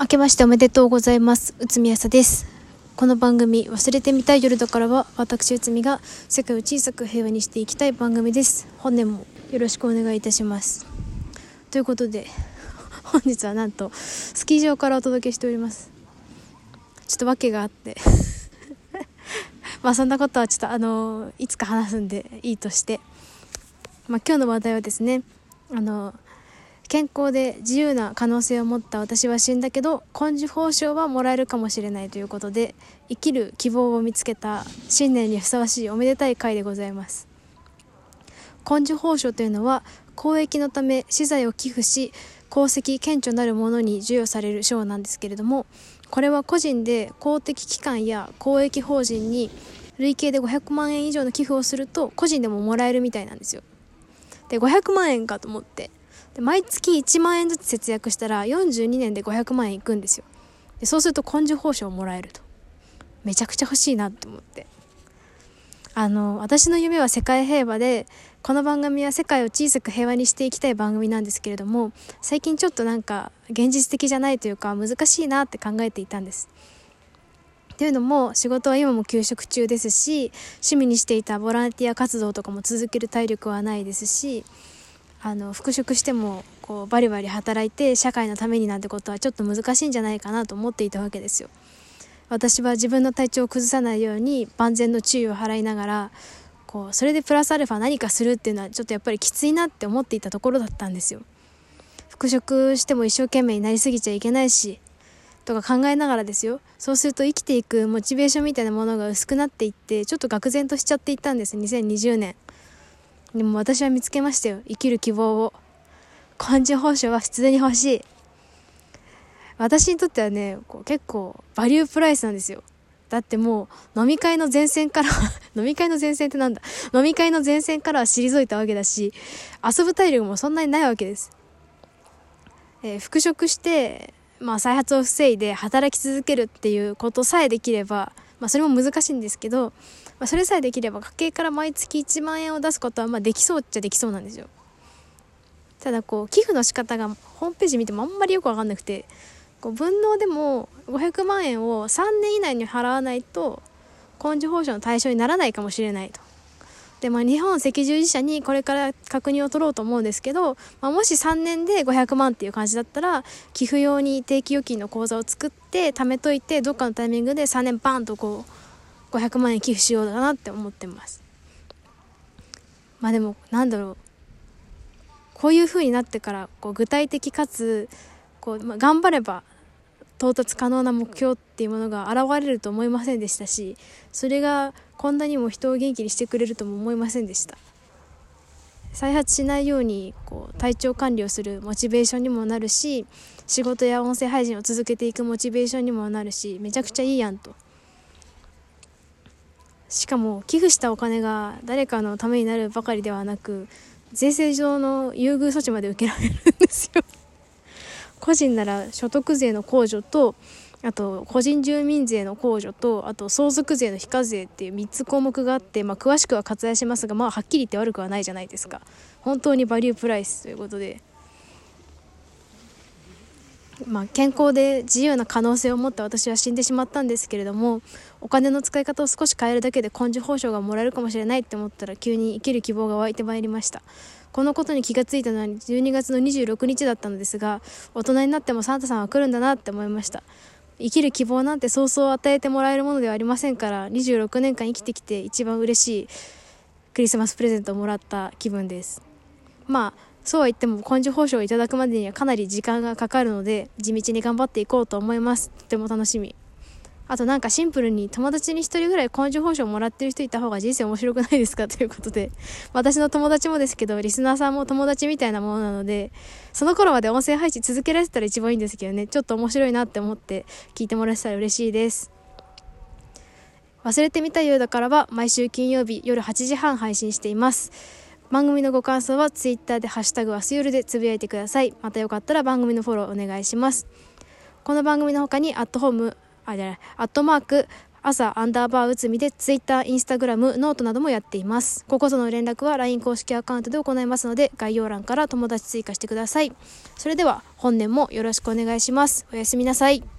明けましておめでとうございます。内海朝です。この番組忘れてみたい夜だからは私内海が世界を小さく平和にしていきたい番組です。本年もよろしくお願いいたします。ということで本日はなんとスキー場からお届けしております。ちょっと訳があって。まあそんなことはちょっとあのいつか話すんでいいとして。まあ今日の話題はですねあの健康で自由な可能性を持った私は死んだけど根性報奨はもらえるかもしれないということで生きる希望を見つけた新年にふさわしいおめでたい回でございます。根性報奨というのは公益のため資材を寄付し功績顕著なるものに授与される賞なんですけれどもこれは個人で公的機関や公益法人に累計で500万円以上の寄付をすると個人でももらえるみたいなんですよ。で500万円かと思ってで毎月1万円ずつ節約したら42年で500万円いくんですよ。でそうすると根性報酬をもらえると。めちゃくちゃ欲しいなって思って。あの私の夢は世界平和でこの番組は世界を小さく平和にしていきたい番組なんですけれども最近ちょっとなんか現実的じゃないというか難しいなって考えていたんです。というのも仕事は今も休職中ですし趣味にしていたボランティア活動とかも続ける体力はないですしあの復職してもこうバリバリ働いて社会のためになんてことはちょっと難しいんじゃないかなと思っていたわけですよ。私は自分の体調を崩さないように万全の注意を払いながらこうそれでプラスアルファ何かするっていうのはちょっとやっぱりきついなって思っていたところだったんですよ。復職しても一生懸命になりすぎちゃいけないしとか考えながらですよそうすると生きていくモチベーションみたいなものが薄くなっていってちょっと愕然としちゃっていったんです2020年。でも私は見つけましたよ。生きる希望を。根性報酬は普通に欲しい。私にとってはねこう結構バリュープライスなんですよ。だってもう飲み会の前線から 飲み会の前線ってなんだ？飲み会の前線からは退いたわけだし遊ぶ体力もそんなにないわけです、えー、復職してまあ再発を防いで働き続けるっていうことさえできればまあそれも難しいんですけどまあ、それさえできれば家計から毎月1万円を出すことはまあできそうっちゃできそうなんですよ。ただこう寄付の仕方がホームページ見てもあんまりよく分かんなくてこう分納でも500万円を3年以内に払わないと根性報酬の対象にならないかもしれないと。でまあ、日本赤十字社にこれから確認を取ろうと思うんですけど、まあ、もし3年で500万っていう感じだったら寄付用に定期預金の口座を作って貯めといてどっかのタイミングで3年バンとこう500万円寄付しようだなって思ってます。まあでもなんだろう。こういう風になってからこう具体的かつこう、まあ、頑張れば到達可能な目標っていうものが現れると思いませんでしたしそれがこんなにも人を元気にしてくれるとも思いませんでした。再発しないようにこう体調管理をするモチベーションにもなるし仕事や音声配信を続けていくモチベーションにもなるしめちゃくちゃいいやんと。しかも寄付したお金が誰かのためになるばかりではなく税制上の優遇措置まで受けられるんですよ。個人なら所得税の控除とあと個人住民税の控除とあと相続税の非課税っていう3つ項目があって、まあ、詳しくは割愛しますがまあはっきり言って悪くはないじゃないですか。本当にバリュープライスということで。まあ、健康で自由な可能性を持った私は死んでしまったんですけれどもお金の使い方を少し変えるだけで根性報奨がもらえるかもしれないって思ったら急に生きる希望が湧いてまいりました。このことに気がついたのは12月の26日だったのですが大人になってもサンタさんは来るんだなって思いました。生きる希望なんてそうそう与えてもらえるものではありませんから26年間生きてきて一番嬉しいクリスマスプレゼントをもらった気分です。まあそうは言っても根性報酬をいただくまでにはかなり時間がかかるので地道に頑張っていこうと思います。とても楽しみ。あとなんかシンプルに友達に1人ぐらい根性報酬をもらってる人いた方が人生面白くないですかということで 私の友達もですけどリスナーさんも友達みたいなものなのでその頃まで音声配信続けられてたら一番いいんですけどね。ちょっと面白いなって思って聞いてもらえたら嬉しいです。忘れてみたようだからは毎週金曜日夜8時半配信しています。番組のご感想は Twitter で「ハッシュタグ明日夜」でつぶやいてくださいまたよかったら番組のフォローお願いしますこの番組の他にアットホームあじゃないアットマーク朝アンダーバーうつみで Twitter、Instagram、ノートなどもやっています。こことの連絡は LINE 公式アカウントで行いますので、概要欄から友達追加してください。それでは本年もよろしくお願いします。おやすみなさい。